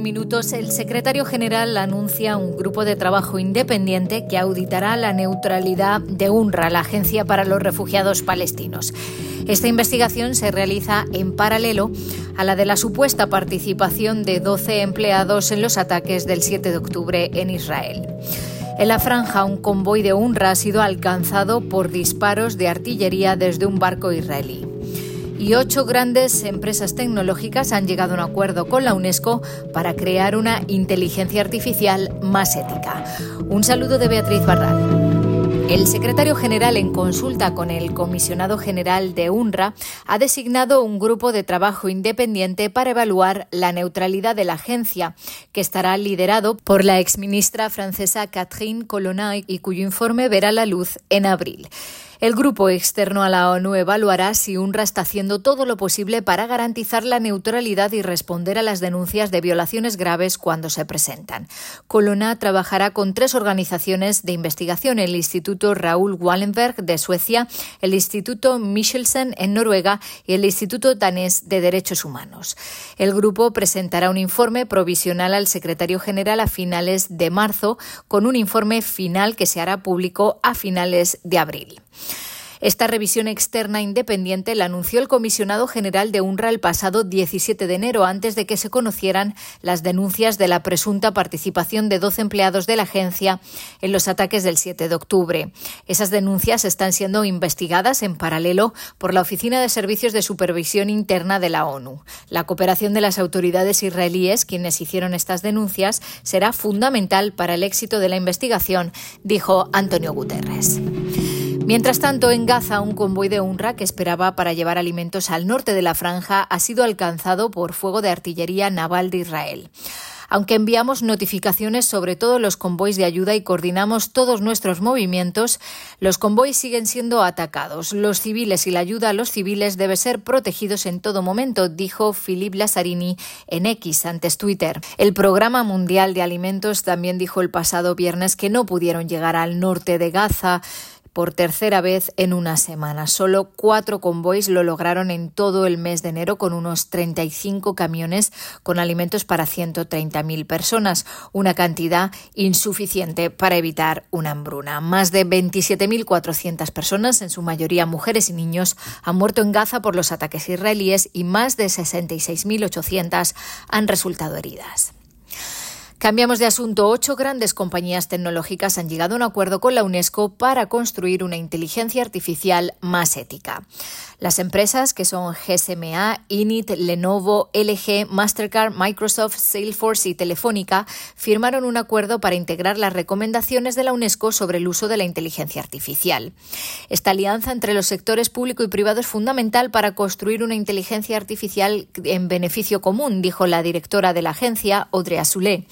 minutos, el secretario general anuncia un grupo de trabajo independiente que auditará la neutralidad de UNRWA, la Agencia para los Refugiados Palestinos. Esta investigación se realiza en paralelo a la de la supuesta participación de 12 empleados en los ataques del 7 de octubre en Israel. En la franja, un convoy de UNRWA ha sido alcanzado por disparos de artillería desde un barco israelí y ocho grandes empresas tecnológicas han llegado a un acuerdo con la UNESCO para crear una inteligencia artificial más ética. Un saludo de Beatriz Barral. El secretario general, en consulta con el comisionado general de UNRWA, ha designado un grupo de trabajo independiente para evaluar la neutralidad de la agencia, que estará liderado por la exministra francesa Catherine Colonna y cuyo informe verá la luz en abril. El grupo externo a la ONU evaluará si UNRWA está haciendo todo lo posible para garantizar la neutralidad y responder a las denuncias de violaciones graves cuando se presentan. Colonna trabajará con tres organizaciones de investigación, el Instituto Raúl Wallenberg de Suecia, el Instituto Michelsen en Noruega y el Instituto Danés de Derechos Humanos. El grupo presentará un informe provisional al secretario general a finales de marzo, con un informe final que se hará público a finales de abril. Esta revisión externa independiente la anunció el comisionado general de UNRWA el pasado 17 de enero, antes de que se conocieran las denuncias de la presunta participación de 12 empleados de la agencia en los ataques del 7 de octubre. Esas denuncias están siendo investigadas en paralelo por la Oficina de Servicios de Supervisión Interna de la ONU. La cooperación de las autoridades israelíes, quienes hicieron estas denuncias, será fundamental para el éxito de la investigación, dijo Antonio Guterres. Mientras tanto, en Gaza, un convoy de UNRWA que esperaba para llevar alimentos al norte de la franja ha sido alcanzado por fuego de artillería naval de Israel. Aunque enviamos notificaciones sobre todos los convoys de ayuda y coordinamos todos nuestros movimientos, los convoys siguen siendo atacados. Los civiles y la ayuda a los civiles debe ser protegidos en todo momento, dijo Philippe Lazzarini en X antes Twitter. El Programa Mundial de Alimentos también dijo el pasado viernes que no pudieron llegar al norte de Gaza por tercera vez en una semana. Solo cuatro convoys lo lograron en todo el mes de enero con unos 35 camiones con alimentos para 130.000 personas, una cantidad insuficiente para evitar una hambruna. Más de 27.400 personas, en su mayoría mujeres y niños, han muerto en Gaza por los ataques israelíes y más de 66.800 han resultado heridas. Cambiamos de asunto. Ocho grandes compañías tecnológicas han llegado a un acuerdo con la UNESCO para construir una inteligencia artificial más ética. Las empresas, que son GSMA, Init, Lenovo, LG, Mastercard, Microsoft, Salesforce y Telefónica, firmaron un acuerdo para integrar las recomendaciones de la UNESCO sobre el uso de la inteligencia artificial. Esta alianza entre los sectores público y privado es fundamental para construir una inteligencia artificial en beneficio común, dijo la directora de la agencia, Audrey Azoulay.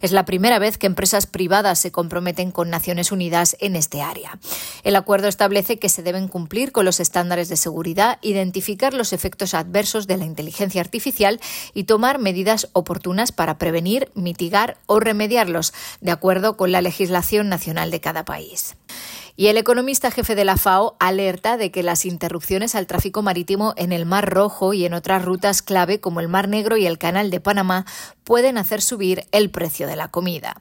Es la primera vez que empresas privadas se comprometen con Naciones Unidas en este área. El acuerdo establece que se deben cumplir con los estándares de seguridad identificar los efectos adversos de la inteligencia artificial y tomar medidas oportunas para prevenir, mitigar o remediarlos, de acuerdo con la legislación nacional de cada país. Y el economista jefe de la FAO alerta de que las interrupciones al tráfico marítimo en el Mar Rojo y en otras rutas clave como el Mar Negro y el Canal de Panamá pueden hacer subir el precio de la comida.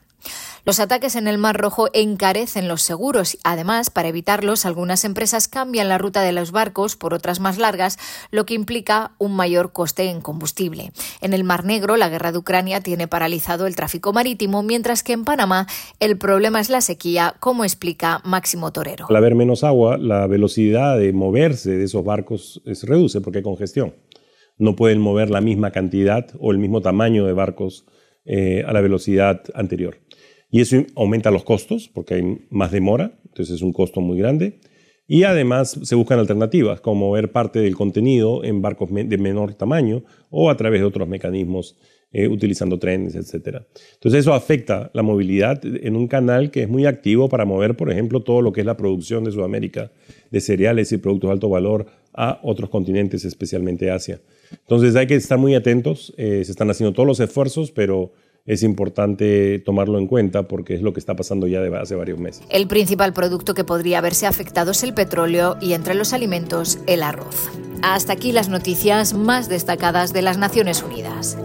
Los ataques en el Mar Rojo encarecen los seguros. Además, para evitarlos, algunas empresas cambian la ruta de los barcos por otras más largas, lo que implica un mayor coste en combustible. En el Mar Negro, la guerra de Ucrania tiene paralizado el tráfico marítimo, mientras que en Panamá el problema es la sequía, como explica Máximo Torero. Al haber menos agua, la velocidad de moverse de esos barcos se reduce porque hay congestión. No pueden mover la misma cantidad o el mismo tamaño de barcos eh, a la velocidad anterior. Y eso aumenta los costos porque hay más demora, entonces es un costo muy grande. Y además se buscan alternativas, como mover parte del contenido en barcos de menor tamaño o a través de otros mecanismos, eh, utilizando trenes, etc. Entonces eso afecta la movilidad en un canal que es muy activo para mover, por ejemplo, todo lo que es la producción de Sudamérica de cereales y productos de alto valor a otros continentes, especialmente Asia. Entonces hay que estar muy atentos, eh, se están haciendo todos los esfuerzos, pero es importante tomarlo en cuenta porque es lo que está pasando ya de hace varios meses. El principal producto que podría haberse afectado es el petróleo y entre los alimentos el arroz. Hasta aquí las noticias más destacadas de las Naciones Unidas.